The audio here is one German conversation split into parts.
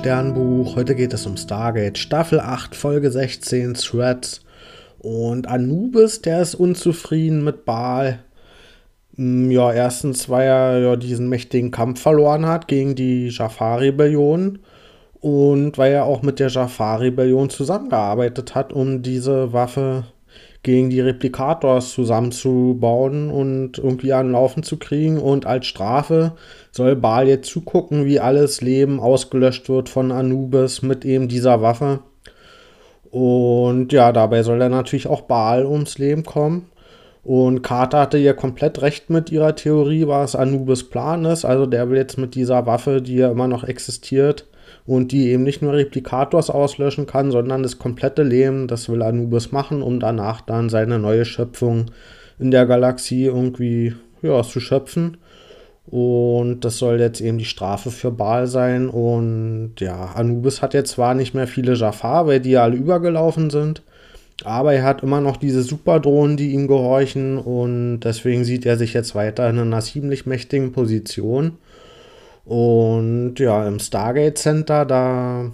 Sternbuch. Heute geht es um Stargate Staffel 8, Folge 16, Threads. Und Anubis, der ist unzufrieden mit Baal. Hm, ja, erstens, weil er ja diesen mächtigen Kampf verloren hat gegen die Jafar-Rebellion. Und weil er auch mit der Jafar-Rebellion zusammengearbeitet hat, um diese Waffe gegen die Replikators zusammenzubauen und irgendwie an Laufen zu kriegen. Und als Strafe soll Baal jetzt zugucken, wie alles Leben ausgelöscht wird von Anubis mit eben dieser Waffe. Und ja, dabei soll dann natürlich auch Baal ums Leben kommen. Und Carter hatte ja komplett recht mit ihrer Theorie, was Anubis Plan ist. Also der will jetzt mit dieser Waffe, die ja immer noch existiert, und die eben nicht nur Replikators auslöschen kann, sondern das komplette Leben, das will Anubis machen, um danach dann seine neue Schöpfung in der Galaxie irgendwie ja, zu schöpfen. Und das soll jetzt eben die Strafe für Baal sein. Und ja, Anubis hat jetzt zwar nicht mehr viele Jafar, weil die alle übergelaufen sind. Aber er hat immer noch diese Superdrohnen, die ihm gehorchen. Und deswegen sieht er sich jetzt weiter in einer ziemlich mächtigen Position. Und ja, im Stargate Center, da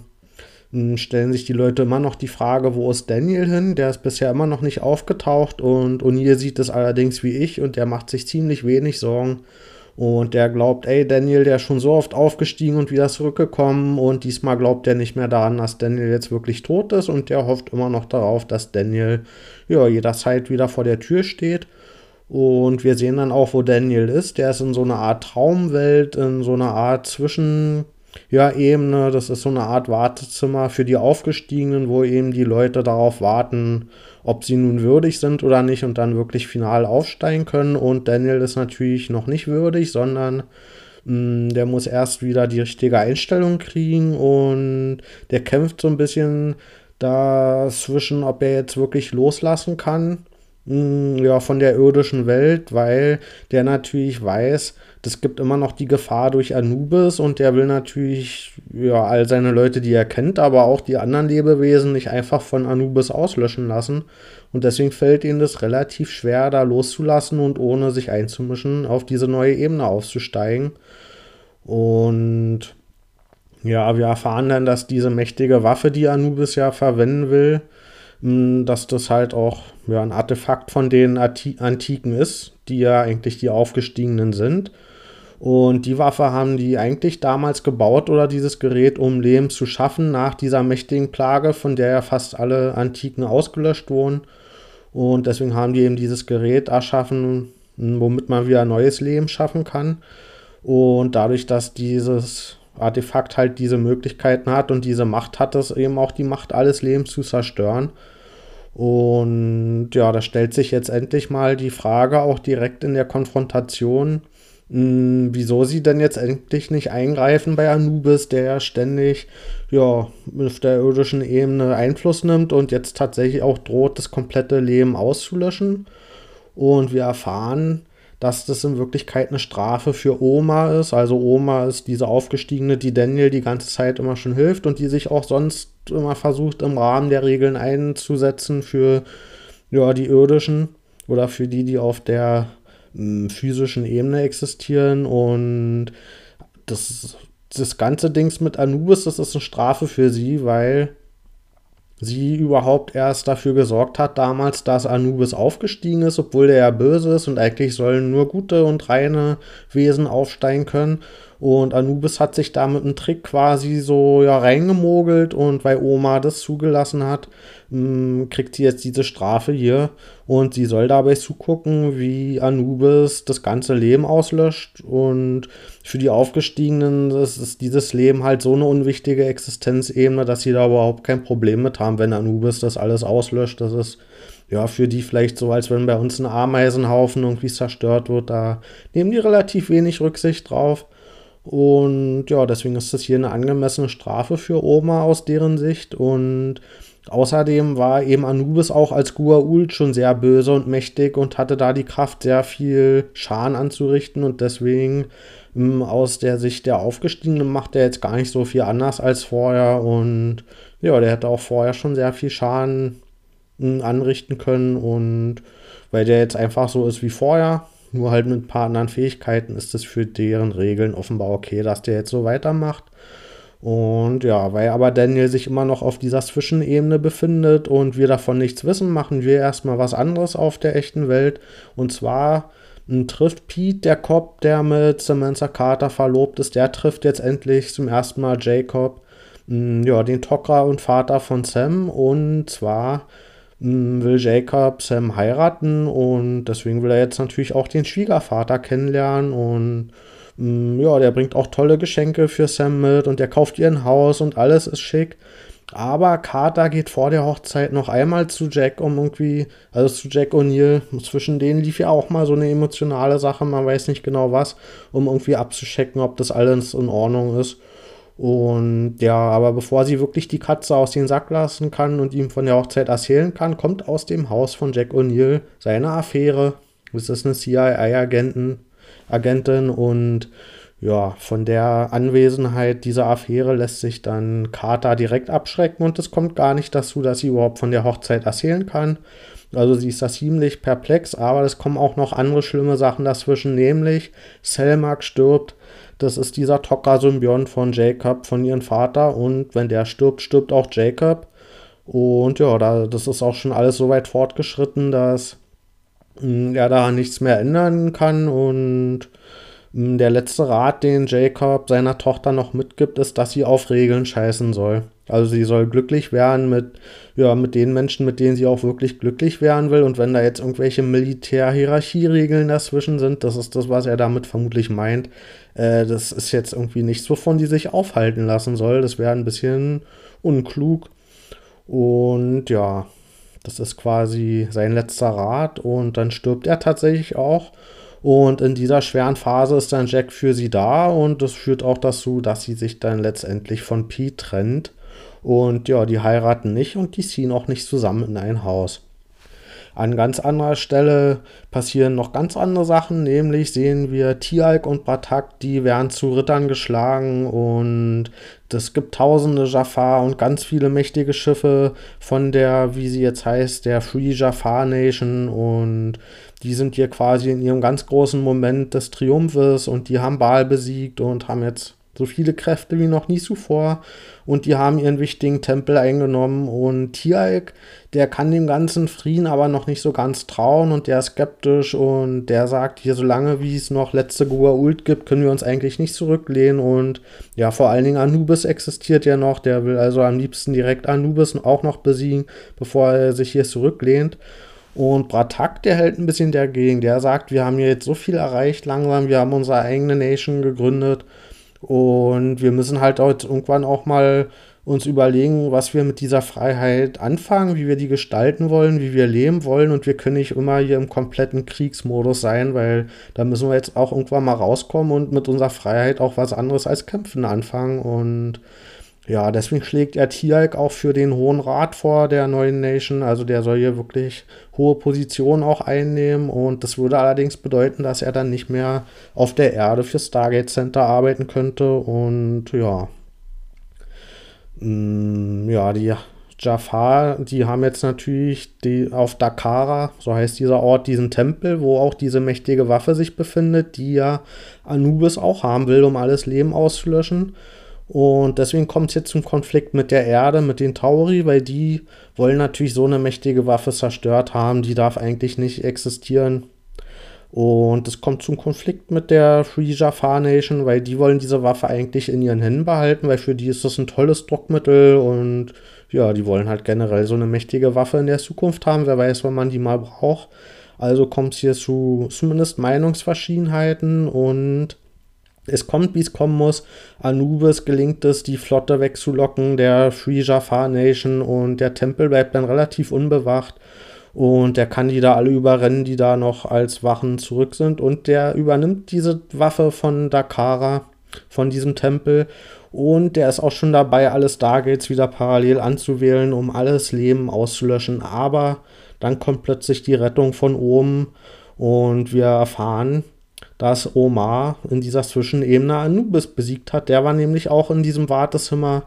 hm, stellen sich die Leute immer noch die Frage, wo ist Daniel hin? Der ist bisher immer noch nicht aufgetaucht und O'Neill sieht es allerdings wie ich und der macht sich ziemlich wenig Sorgen. Und der glaubt, ey, Daniel, der ist schon so oft aufgestiegen und wieder zurückgekommen und diesmal glaubt er nicht mehr daran, dass Daniel jetzt wirklich tot ist und der hofft immer noch darauf, dass Daniel ja jederzeit wieder vor der Tür steht. Und wir sehen dann auch, wo Daniel ist. Der ist in so einer Art Traumwelt, in so einer Art Zwischen, ja, Ebene. Das ist so eine Art Wartezimmer für die Aufgestiegenen, wo eben die Leute darauf warten, ob sie nun würdig sind oder nicht und dann wirklich final aufsteigen können. Und Daniel ist natürlich noch nicht würdig, sondern mh, mm, der muss erst wieder die richtige Einstellung kriegen und der kämpft so ein bisschen dazwischen, ob er jetzt wirklich loslassen kann hm, ja, von der irdischen Welt, weil der natürlich weiß, das gibt immer noch die Gefahr durch Anubis und der will natürlich ja all seine Leute, die er kennt, aber auch die anderen Lebewesen nicht einfach von Anubis auslöschen lassen. Und deswegen fällt ihnen das relativ schwer, da loszulassen und ohne sich einzumischen auf diese neue Ebene aufzusteigen. Und ja, wir erfahren dann, dass diese mächtige Waffe, die Anubis ja verwenden will, dass das halt auch ja, ein Artefakt von den Antiken ist, die ja eigentlich die Aufgestiegenen sind. Und die Waffe haben die eigentlich damals gebaut oder dieses Gerät, um Leben zu schaffen nach dieser mächtigen Plage, von der ja fast alle Antiken ausgelöscht wurden. Und deswegen haben die eben dieses Gerät erschaffen, womit man wieder neues Leben schaffen kann. Und dadurch, dass dieses Artefakt halt diese Möglichkeiten hat und diese Macht hat, es eben auch die Macht, alles Leben zu zerstören. Und ja, da stellt sich jetzt endlich mal die Frage auch direkt in der Konfrontation, mh, hm, wieso sie denn jetzt endlich nicht eingreifen bei Anubis, der ja ständig ja, auf der irdischen Ebene Einfluss nimmt und jetzt tatsächlich auch droht, das komplette Leben auszulöschen. Und wir erfahren, dass das in Wirklichkeit eine Strafe für Oma ist. Also Oma ist diese aufgestiegene, die Daniel die ganze Zeit immer schon hilft und die sich auch sonst immer versucht, im Rahmen der Regeln einzusetzen für ja, die irdischen oder für die, die auf der mh, hm, physischen Ebene existieren. Und das, das ganze Dings mit Anubis, das ist eine Strafe für sie, weil sie überhaupt erst dafür gesorgt hat damals, dass Anubis aufgestiegen ist, obwohl der ja böse ist und eigentlich sollen nur gute und reine Wesen aufsteigen können. Und Anubis hat sich da mit einem Trick quasi so ja reingemogelt und weil Oma das zugelassen hat, mh, hm, kriegt sie jetzt diese Strafe hier und sie soll dabei zugucken, wie Anubis das ganze Leben auslöscht und für die Aufgestiegenen ist dieses Leben halt so eine unwichtige Existenzebene, dass sie da überhaupt kein Problem mit haben, wenn Anubis das alles auslöscht. Das ist ja, für die vielleicht so, als wenn bei uns ein Ameisenhaufen irgendwie zerstört wird. Da nehmen die relativ wenig Rücksicht drauf. Und ja, deswegen ist das hier eine angemessene Strafe für Oma aus deren Sicht. Und außerdem war eben Anubis auch als Gua'uld schon sehr böse und mächtig und hatte da die Kraft, sehr viel Schaden anzurichten. Und deswegen ähm, aus der Sicht der Aufgestiegenen macht er jetzt gar nicht so viel anders als vorher. Und ja, der hätte auch vorher schon sehr viel Schaden äh, anrichten können. Und weil der jetzt einfach so ist wie vorher, nur halt mit ein paar anderen Fähigkeiten ist es für deren Regeln offenbar okay, dass der jetzt so weitermacht. Und ja, weil aber Daniel sich immer noch auf dieser Zwischenebene befindet und wir davon nichts wissen, machen wir erstmal was anderes auf der echten Welt. Und zwar hm, trifft Pete, der Cop, der mit Samantha Carter verlobt ist, der trifft jetzt endlich zum ersten Mal Jacob, hm, ja, den Tocker und Vater von Sam. Und zwar will Jacob Sam heiraten und deswegen will er jetzt natürlich auch den Schwiegervater kennenlernen und Mm, ja, der bringt auch tolle Geschenke für Sam mit und der kauft ihr ein Haus und alles ist schick. Aber Carter geht vor der Hochzeit noch einmal zu Jack, um irgendwie, also zu Jack O'Neill. Zwischen denen lief ja auch mal so eine emotionale Sache, man weiß nicht genau was, um irgendwie abzuschecken, ob das alles in Ordnung ist. Und ja, aber bevor sie wirklich die Katze aus dem Sack lassen kann und ihm von der Hochzeit erzählen kann, kommt aus dem Haus von Jack O'Neill seine Affäre. Das ist eine CIA-Agentin, Agentin und ja, von der Anwesenheit dieser Affäre lässt sich dann Carter direkt abschrecken und es kommt gar nicht dazu, dass sie überhaupt von der Hochzeit erzählen kann. Also sie ist da ziemlich perplex, aber es kommen auch noch andere schlimme Sachen dazwischen, nämlich Selmak stirbt. Das ist dieser Tocker-Symbiont von Jacob, von ihrem Vater und wenn der stirbt, stirbt auch Jacob. Und ja, da, das ist auch schon alles so weit fortgeschritten, dass er da nichts mehr ändern kann und der letzte Rat, den Jacob seiner Tochter noch mitgibt, ist, dass sie auf Regeln scheißen soll. Also sie soll glücklich werden mit, ja, mit den Menschen, mit denen sie auch wirklich glücklich werden will. Und wenn da jetzt irgendwelche Militär-Hierarchieregeln dazwischen sind, das ist das, was er damit vermutlich meint. Äh, das ist jetzt irgendwie nichts, wovon die sich aufhalten lassen soll. Das wäre ein bisschen unklug. Und ja, das ist quasi sein letzter Rat und dann stirbt er tatsächlich auch. Und in dieser schweren Phase ist dann Jack für sie da und das führt auch dazu, dass sie sich dann letztendlich von Pete trennt. Und ja, die heiraten nicht und die ziehen auch nicht zusammen in ein Haus. An ganz anderer Stelle passieren noch ganz andere Sachen, nämlich sehen wir Tialk und Batak, die werden zu Rittern geschlagen und es gibt tausende Jafar und ganz viele mächtige Schiffe von der, wie sie jetzt heißt, der Free Jafar Nation und die sind hier quasi in ihrem ganz großen Moment des Triumphes und die haben Baal besiegt und haben jetzt so viele Kräfte wie noch nie zuvor. Und die haben ihren wichtigen Tempel eingenommen. Und Tialk, der kann dem ganzen Frieden aber noch nicht so ganz trauen und der ist skeptisch und der sagt, hier, solange wie es noch letzte Goa'uld gibt, können wir uns eigentlich nicht zurücklehnen. Und ja, vor allen Dingen Anubis existiert ja noch. Der will also am liebsten direkt Anubis auch noch besiegen, bevor er sich hier zurücklehnt. Und Bratak, der hält ein bisschen dagegen. Der sagt, wir haben hier jetzt so viel erreicht langsam, wir haben unsere eigene Nation gegründet und wir müssen halt auch irgendwann auch mal uns überlegen, was wir mit dieser Freiheit anfangen, wie wir die gestalten wollen, wie wir leben wollen. Und wir können nicht immer hier im kompletten Kriegsmodus sein, weil da müssen wir jetzt auch irgendwann mal rauskommen und mit unserer Freiheit auch was anderes als Kämpfen anfangen. Und ja, deswegen schlägt er Tialk auch für den Hohen Rat vor der neuen Nation. Also der soll hier wirklich hohe Positionen auch einnehmen. Und das würde allerdings bedeuten, dass er dann nicht mehr auf der Erde für Stargate Center arbeiten könnte. Und ja. Mm, ja, die Jafar, die haben jetzt natürlich die, auf Dakara, so heißt dieser Ort, diesen Tempel, wo auch diese mächtige Waffe sich befindet, die ja Anubis auch haben will, um alles Leben auszulöschen. Und deswegen kommt es jetzt zum Konflikt mit der Erde, mit den Tauri, weil die wollen natürlich so eine mächtige Waffe zerstört haben, die darf eigentlich nicht existieren. Und es kommt zum Konflikt mit der Free Jafar Nation, weil die wollen diese Waffe eigentlich in ihren Händen behalten, weil für die ist das ein tolles Druckmittel und ja, die wollen halt generell so eine mächtige Waffe in der Zukunft haben. Wer weiß, wann man die mal braucht. Also kommt es hier zu zumindest Meinungsverschiedenheiten und es kommt, wie es kommen muss. Anubis gelingt es, die Flotte wegzulocken, der Free Jafar Nation und der Tempel bleibt dann relativ unbewacht. Und der kann die da alle überrennen, die da noch als Wachen zurück sind. Und der übernimmt diese Waffe von Dakara, von diesem Tempel. Und der ist auch schon dabei, alle Stargates wieder parallel anzuwählen, um alles Leben auszulöschen. Aber dann kommt plötzlich die Rettung von oben und wir erfahren, dass Omar in dieser Zwischenebene Anubis besiegt hat. Der war nämlich auch in diesem Wartezimmer,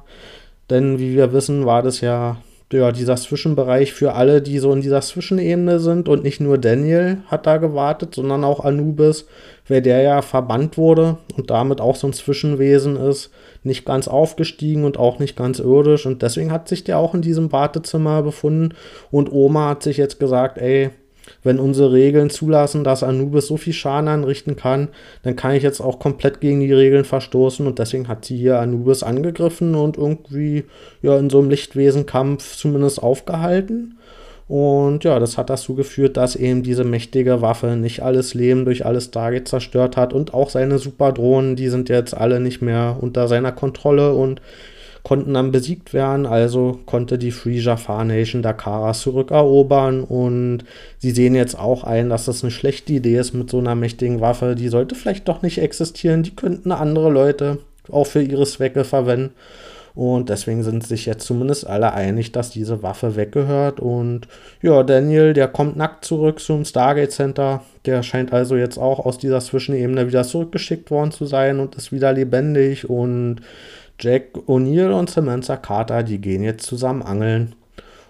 denn wie wir wissen, war das ja ja, dieser Zwischenbereich für alle, die so in dieser Zwischenebene sind. Und nicht nur Daniel hat da gewartet, sondern auch Anubis, weil der ja verbannt wurde und damit auch so ein Zwischenwesen ist, nicht ganz aufgestiegen und auch nicht ganz irdisch. Und deswegen hat sich der auch in diesem Wartezimmer befunden. Und Oma hat sich jetzt gesagt, ey, wenn unsere Regeln zulassen, dass Anubis so viel Schaden anrichten kann, dann kann ich jetzt auch komplett gegen die Regeln verstoßen. Und deswegen hat sie hier Anubis angegriffen und irgendwie ja in so einem Lichtwesenkampf zumindest aufgehalten. Und ja, das hat dazu geführt, dass eben diese mächtige Waffe nicht alles Leben durch alles Stargate zerstört hat. Und auch seine Superdrohnen, die sind jetzt alle nicht mehr unter seiner Kontrolle. Und konnten dann besiegt werden, also konnte die Free Jafar Nation Dakara zurückerobern und sie sehen jetzt auch ein, dass das eine schlechte Idee ist mit so einer mächtigen Waffe. Die sollte vielleicht doch nicht existieren, die könnten andere Leute auch für ihre Zwecke verwenden. Und deswegen sind sich jetzt zumindest alle einig, dass diese Waffe weggehört. Und ja, Daniel, der kommt nackt zurück zum Stargate Center. Der scheint also jetzt auch aus dieser Zwischenebene wieder zurückgeschickt worden zu sein und ist wieder lebendig. Und Jack O'Neill und Samantha Carter, die gehen jetzt zusammen angeln.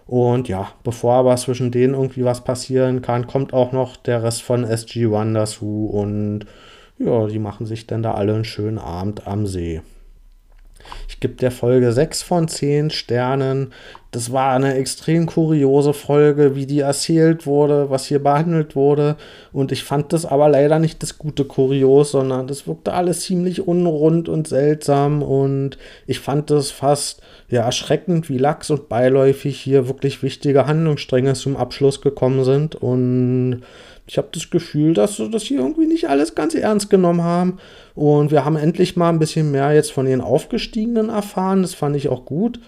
Und ja, bevor aber zwischen denen irgendwie was passieren kann, kommt auch noch der Rest von SG-1 dazu und ja, die machen sich dann da alle einen schönen Abend am See. Ich gebe der Folge 6 von 10 Sternen. Das war eine extrem kuriose Folge, wie die erzählt wurde, was hier behandelt wurde. Und ich fand das aber leider nicht das gute Kurios, sondern das wirkte alles ziemlich unrund und seltsam. Und ich fand das fast ja, erschreckend, wie lax und beiläufig hier wirklich wichtige Handlungsstränge zum Abschluss gekommen sind. Und ich habe das Gefühl, dass sie das hier irgendwie nicht alles ganz ernst genommen haben. Und wir haben endlich mal ein bisschen mehr jetzt von den Aufgestiegenen erfahren. Das fand ich auch gut.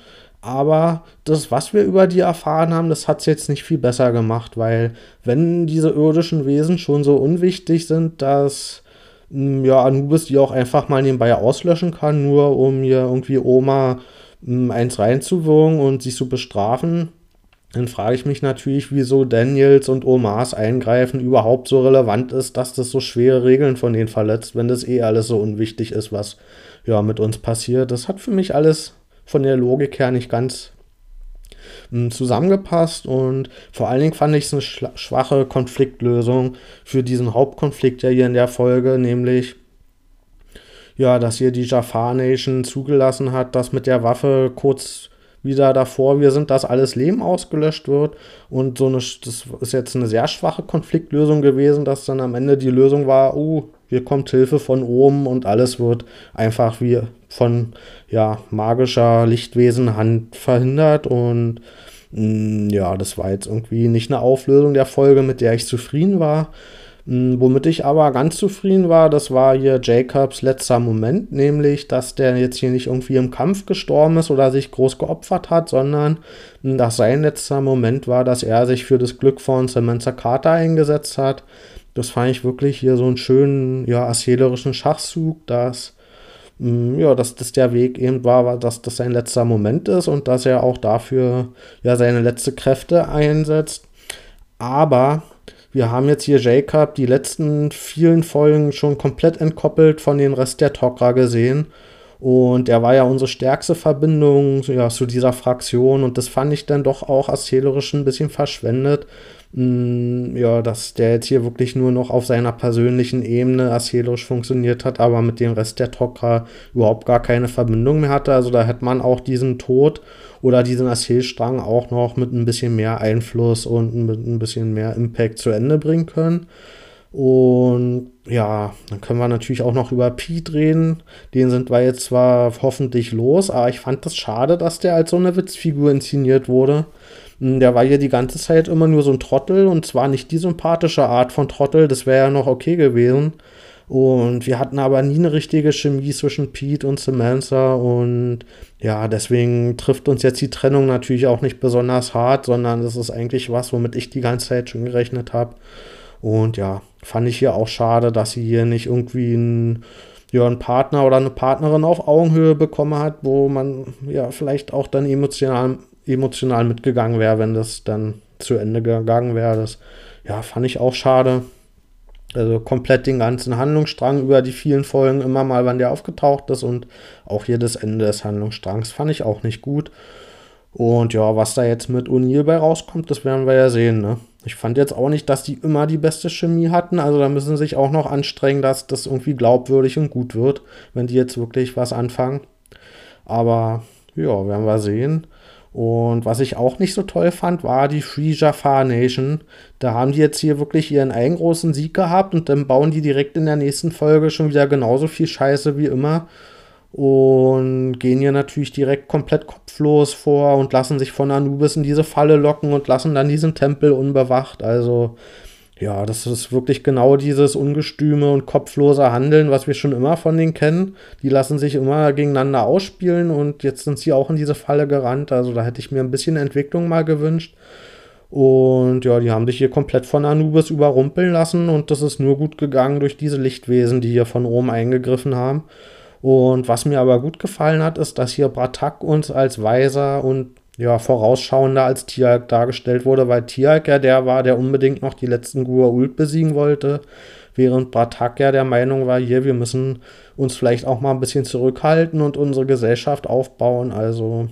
Aber das, was wir über die erfahren haben, das hat es jetzt nicht viel besser gemacht, weil wenn diese irdischen Wesen schon so unwichtig sind, dass hm, ja, Anubis die auch einfach mal nebenbei auslöschen kann, nur um hier irgendwie Oma hm, eins reinzuwirken und sie zu bestrafen, dann frage ich mich natürlich, wieso Daniels und Omars Eingreifen überhaupt so relevant ist, dass das so schwere Regeln von denen verletzt, wenn das eh alles so unwichtig ist, was ja mit uns passiert. Das hat für mich alles von der Logik her nicht ganz hm, zusammengepasst und vor allen Dingen fand ich es eine schwache Konfliktlösung für diesen Hauptkonflikt ja hier in der Folge, nämlich ja, dass hier die Jafar Nation zugelassen hat, dass mit der Waffe kurz wieder davor wir sind, dass alles Leben ausgelöscht wird. Und so eine, das ist jetzt eine sehr schwache Konfliktlösung gewesen, dass dann am Ende die Lösung war, oh, hier kommt Hilfe von oben und alles wird einfach wie von ja, magischer Lichtwesenhand verhindert. Und mh, mm, ja, das war jetzt irgendwie nicht eine Auflösung der Folge, mit der ich zufrieden war. Hm, womit ich aber ganz zufrieden war, das war hier Jacobs letzter Moment, nämlich, dass der jetzt hier nicht irgendwie im Kampf gestorben ist oder sich groß geopfert hat, sondern hm, dass sein letzter Moment war, dass er sich für das Glück von Samantha Carter eingesetzt hat. Das fand ich wirklich hier so einen schönen, ja, erzählerischen Schachzug, dass, ja, dass das der Weg eben war, dass das sein letzter Moment ist und dass er auch dafür ja seine letzte Kräfte einsetzt. Aber wir haben jetzt hier Jacob die letzten vielen Folgen schon komplett entkoppelt von den Rest der Tok'ra gesehen. Und er war ja unsere stärkste Verbindung ja, zu dieser Fraktion. Und das fand ich dann doch auch erzählerisch ein bisschen verschwendet. Mm, ja, dass der jetzt hier wirklich nur noch auf seiner persönlichen Ebene erzählerisch funktioniert hat, aber mit dem Rest der Tok'ra überhaupt gar keine Verbindung mehr hatte. Also da hätte man auch diesen Tod oder diesen Erzählstrang auch noch mit ein bisschen mehr Einfluss und mit ein bisschen mehr Impact zu Ende bringen können. Und ja, dann können wir natürlich auch noch über Pete reden. Den sind wir jetzt zwar hoffentlich los, aber ich fand das schade, dass der als so eine Witzfigur inszeniert wurde. Hm, der war hier die ganze Zeit immer nur so ein Trottel und zwar nicht die sympathische Art von Trottel, das wäre ja noch okay gewesen. Und wir hatten aber nie eine richtige Chemie zwischen Pete und Samantha. Und ja, deswegen trifft uns jetzt die Trennung natürlich auch nicht besonders hart, sondern das ist eigentlich was, womit ich die ganze Zeit schon gerechnet habe. Und ja, fand ich hier auch schade, dass sie hier nicht irgendwie einen, ja, einen Partner oder eine Partnerin auf Augenhöhe bekommen hat, wo man ja vielleicht auch dann emotional, emotional mitgegangen wäre, wenn das dann zu Ende gegangen wäre. Das ja, fand ich auch schade. Also komplett den ganzen Handlungsstrang über die vielen Folgen, immer mal, wann der aufgetaucht ist und auch hier das Ende des Handlungsstrangs fand ich auch nicht gut. Und ja, was da jetzt mit O'Neill bei rauskommt, das werden wir ja sehen, ne? Ich fand jetzt auch nicht, dass die immer die beste Chemie hatten. Also da müssen sie sich auch noch anstrengen, dass das irgendwie glaubwürdig und gut wird, wenn die jetzt wirklich was anfangen. Aber ja, werden wir sehen. Und was ich auch nicht so toll fand, war die Free Jafar Nation. Da haben die jetzt hier wirklich ihren einen großen Sieg gehabt und dann bauen die direkt in der nächsten Folge schon wieder genauso viel Scheiße wie immer und gehen hier natürlich direkt komplett kopflos vor und lassen sich von Anubis in diese Falle locken und lassen dann diesen Tempel unbewacht. Also ja, das ist wirklich genau dieses ungestüme und kopflose Handeln, was wir schon immer von denen kennen. Die lassen sich immer gegeneinander ausspielen und jetzt sind sie auch in diese Falle gerannt. Also da hätte ich mir ein bisschen Entwicklung mal gewünscht. Und ja, die haben sich hier komplett von Anubis überrumpeln lassen und das ist nur gut gegangen durch diese Lichtwesen, die hier von oben eingegriffen haben. Und was mir aber gut gefallen hat, ist, dass hier Bratak uns als weiser und ja, vorausschauender als Tialk dargestellt wurde, weil Tialk ja der war, der unbedingt noch die letzten Gua'uld besiegen wollte, während Bratak ja der Meinung war, hier, wir müssen uns vielleicht auch mal ein bisschen zurückhalten und unsere Gesellschaft aufbauen. Also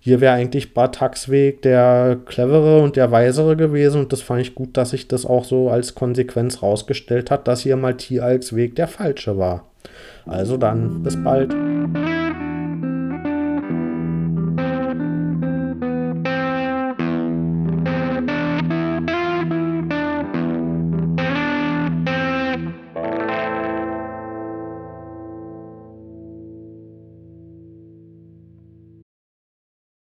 hier wäre eigentlich Bartaks Weg der clevere und der weisere gewesen und das fand ich gut, dass sich das auch so als Konsequenz rausgestellt hat, dass hier mal Tialks Weg der falsche war. Also dann, bis bald.